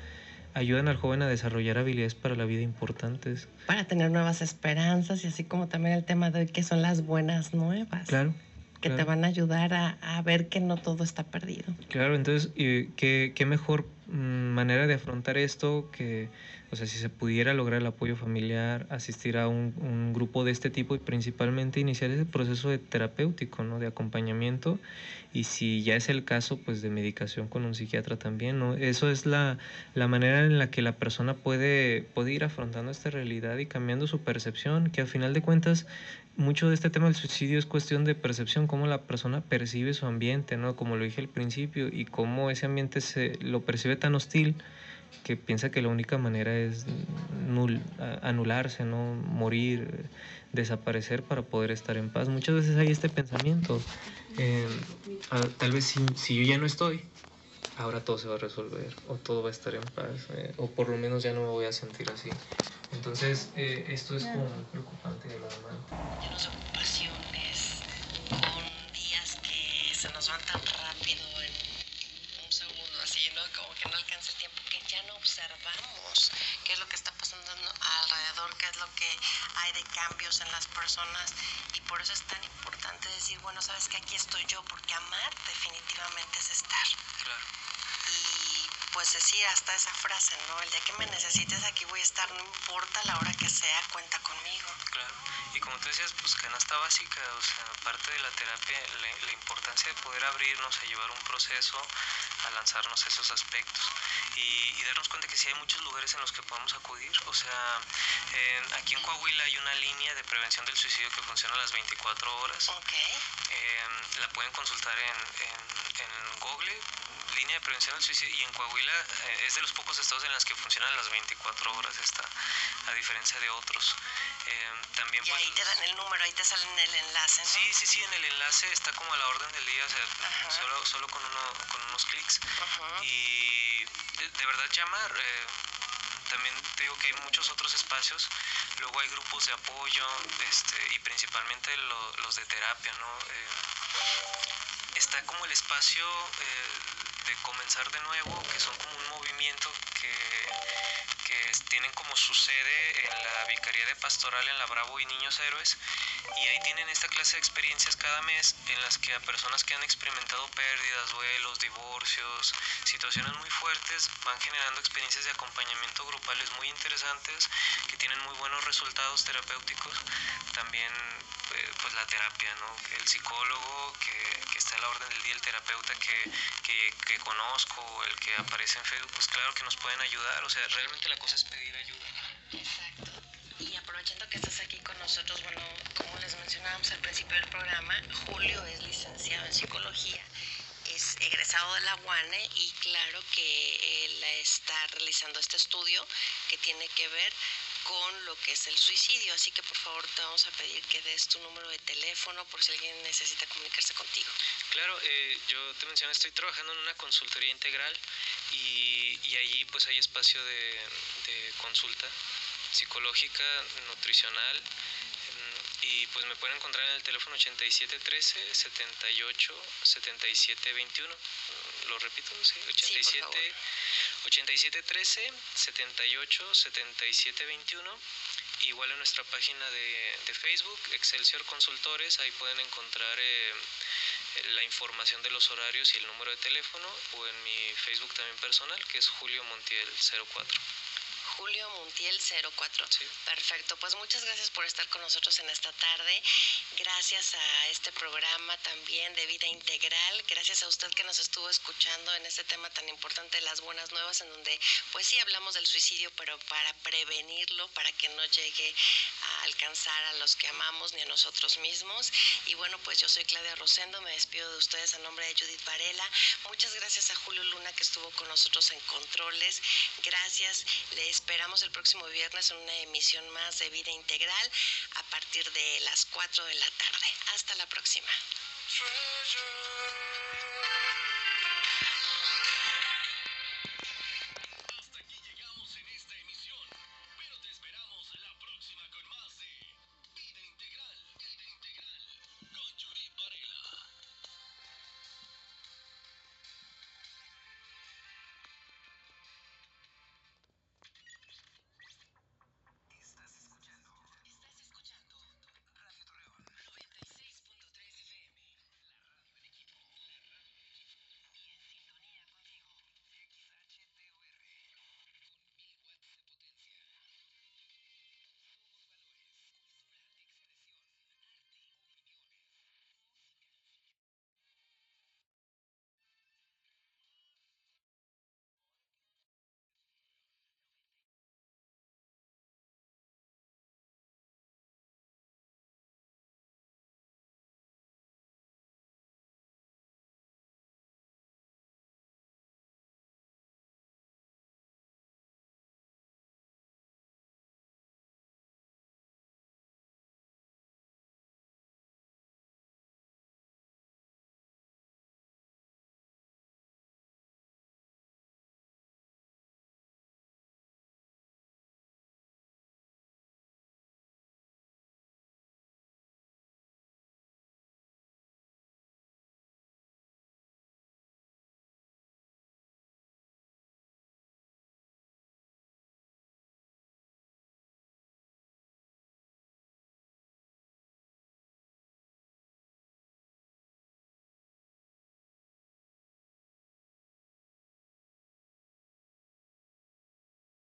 ayudan al joven a desarrollar habilidades para la vida importantes. Para tener nuevas esperanzas y así como también el tema de hoy que son las buenas nuevas. Claro. Que te van a ayudar a, a, ver que no todo está perdido. Claro, entonces, ¿qué, qué mejor mm, manera de afrontar esto que o sea, si se pudiera lograr el apoyo familiar, asistir a un, un, grupo de este tipo y principalmente iniciar ese proceso de terapéutico, ¿no? De acompañamiento y si ya es el caso, pues de medicación con un psiquiatra también, ¿no? Eso es la, la manera en la que la persona puede, puede ir afrontando esta realidad y cambiando su percepción, que al final de cuentas mucho de este tema del suicidio es cuestión de percepción, cómo la persona percibe su ambiente, ¿no? Como lo dije al principio, y cómo ese ambiente se lo percibe tan hostil que piensa que la única manera es nul, anularse, ¿no? morir, desaparecer para poder estar en paz. Muchas veces hay este pensamiento, eh, tal vez si, yo ya no estoy, ahora todo se va a resolver, o todo va a estar en paz, eh, o por lo menos ya no me voy a sentir así. Entonces, eh, esto es como muy preocupante de la mano. Con días que se nos van tan rápido observamos qué es lo que está pasando alrededor, qué es lo que hay de cambios en las personas y por eso es tan importante decir, bueno, sabes que aquí estoy yo, porque amar definitivamente es estar. Claro. Y pues decir hasta esa frase, ¿no? El día que me necesites aquí voy a estar, no importa la hora que sea, cuenta conmigo. Claro. Y como tú decías, pues canasta básica, o sea, parte de la terapia, la, la importancia de poder abrirnos a llevar un proceso, a lanzarnos esos aspectos y, darnos cuenta que sí hay muchos lugares en los que podemos acudir. O sea, aquí en Coahuila hay una línea de prevención del suicidio que funciona a las 24 horas. Okay. Em, la pueden consultar en, en, en Google, línea de prevención del suicidio y en Coahuila eh, es de los pocos estados en los que funcionan las 24 horas esta, a diferencia de otros. Eh, también, y pues, ahí te dan el número, ahí te sale en el enlace, ¿no? Sí, sí, sí, en el enlace está como a la orden del día, o sea, solo, solo con, uno, con unos clics. Y de, verdad llamar. Eh, también te digo que hay muchos otros espacios, luego hay grupos de apoyo este, y principalmente los de terapia, ¿no? está como el espacio eh, de comenzar de nuevo, que son como un movimiento que, que tienen como su sede en la Vicaría de Pastoral en la Bravo y Niños Héroes y ahí tienen esta clase de experiencias cada mes en las que a personas que han experimentado pérdidas, duelos, divorcios, situaciones muy fuertes, van generando experiencias de acompañamiento grupales muy interesantes que tienen muy buenos resultados terapéuticos. También eh, pues la terapia, ¿no? El psicólogo que, está a la orden del día, el terapeuta que, que, que conozco, el que aparece en Facebook, pues claro que nos pueden ayudar. O sea, realmente la cosa es pedir ayuda. Exacto. Aprovechando que estás aquí con nosotros, bueno, como les mencionábamos al principio del programa, Julio es licenciado en psicología, es egresado de la UANE y claro que él está realizando este estudio que tiene que ver con lo que es el suicidio. Así que por favor te vamos a pedir que des tu número de teléfono por si alguien necesita comunicarse contigo. Claro, eh, yo te mencioné, estoy trabajando en una consultoría integral y, allí pues hay espacio de consulta psicológica, nutricional, y pues me pueden encontrar en el teléfono 8713 78 77 21 lo repito sí 87 8713 78 77 21 igual en nuestra página de, de, Facebook Excelsior Consultores ahí pueden encontrar eh, la información de los horarios y el número de teléfono o en mi Facebook también personal que es Julio Montiel 04 Julio Montiel 04. Perfecto, pues muchas gracias por estar con nosotros en esta tarde. Gracias a este programa también de vida integral. Gracias a usted que nos estuvo escuchando en este tema tan importante de las buenas nuevas, en donde pues sí hablamos del suicidio, pero para prevenirlo, para que no llegue a alcanzar a los que amamos ni a nosotros mismos. Y bueno, pues yo soy Claudia Rosendo, me despido de ustedes a nombre de Judith Varela. Muchas gracias a Julio Luna que estuvo con nosotros en controles. Gracias, les esperamos el próximo viernes en una emisión más de Vida Integral a partir de las 4 de la tarde. Hasta la próxima.